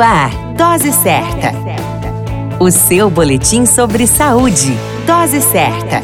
Ar, Dose Certa. O seu boletim sobre saúde. Dose Certa.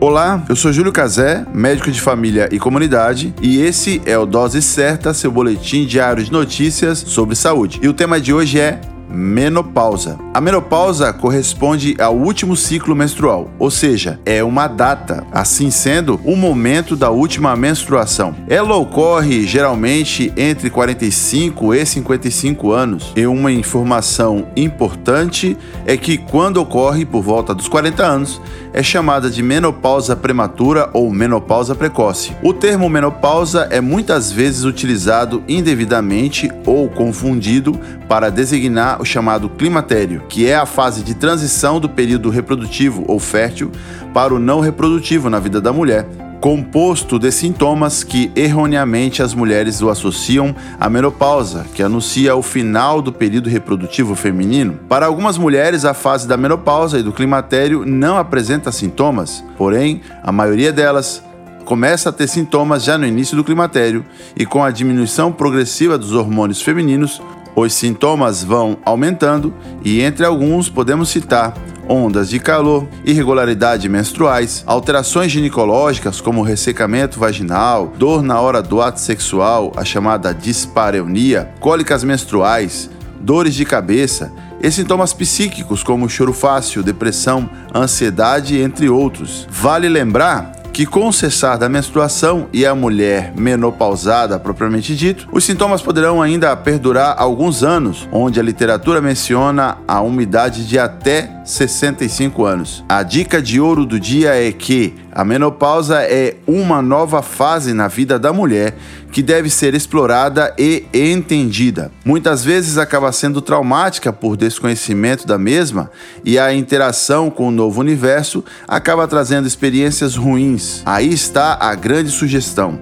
Olá, eu sou Júlio Cazé, médico de família e comunidade, e esse é o Dose Certa, seu boletim diário de notícias sobre saúde. E o tema de hoje é menopausa. A menopausa corresponde ao último ciclo menstrual, ou seja, é uma data, assim sendo, o momento da última menstruação. Ela ocorre geralmente entre 45 e 55 anos. E uma informação importante é que quando ocorre por volta dos 40 anos, é chamada de menopausa prematura ou menopausa precoce. O termo menopausa é muitas vezes utilizado indevidamente ou confundido para designar o chamado climatério, que é a fase de transição do período reprodutivo ou fértil para o não reprodutivo na vida da mulher, composto de sintomas que erroneamente as mulheres o associam à menopausa, que anuncia o final do período reprodutivo feminino. Para algumas mulheres, a fase da menopausa e do climatério não apresenta sintomas, porém, a maioria delas começa a ter sintomas já no início do climatério e com a diminuição progressiva dos hormônios femininos, os sintomas vão aumentando e entre alguns podemos citar ondas de calor, irregularidades menstruais, alterações ginecológicas como ressecamento vaginal, dor na hora do ato sexual, a chamada dispareunia, cólicas menstruais, dores de cabeça e sintomas psíquicos como choro fácil, depressão, ansiedade, entre outros. Vale lembrar que com o cessar da menstruação e a mulher menopausada propriamente dito, os sintomas poderão ainda perdurar alguns anos, onde a literatura menciona a umidade de até 65 anos. A dica de ouro do dia é que a menopausa é uma nova fase na vida da mulher que deve ser explorada e entendida. Muitas vezes acaba sendo traumática por desconhecimento da mesma e a interação com o novo universo acaba trazendo experiências ruins. Aí está a grande sugestão.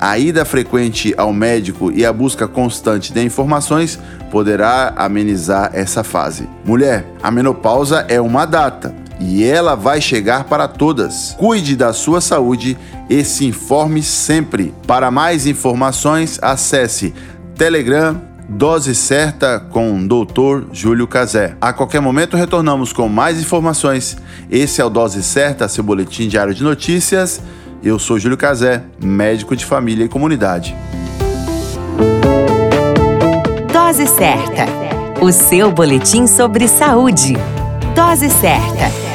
A ida frequente ao médico e a busca constante de informações poderá amenizar essa fase. Mulher, a menopausa é uma data e ela vai chegar para todas. Cuide da sua saúde e se informe sempre. Para mais informações, acesse Telegram Dose Certa com o Dr. Júlio Cazé. A qualquer momento retornamos com mais informações. Esse é o Dose Certa, seu boletim diário de notícias. Eu sou Júlio Cazé, médico de família e comunidade. Dose Certa, o seu boletim sobre saúde. Dose Certa.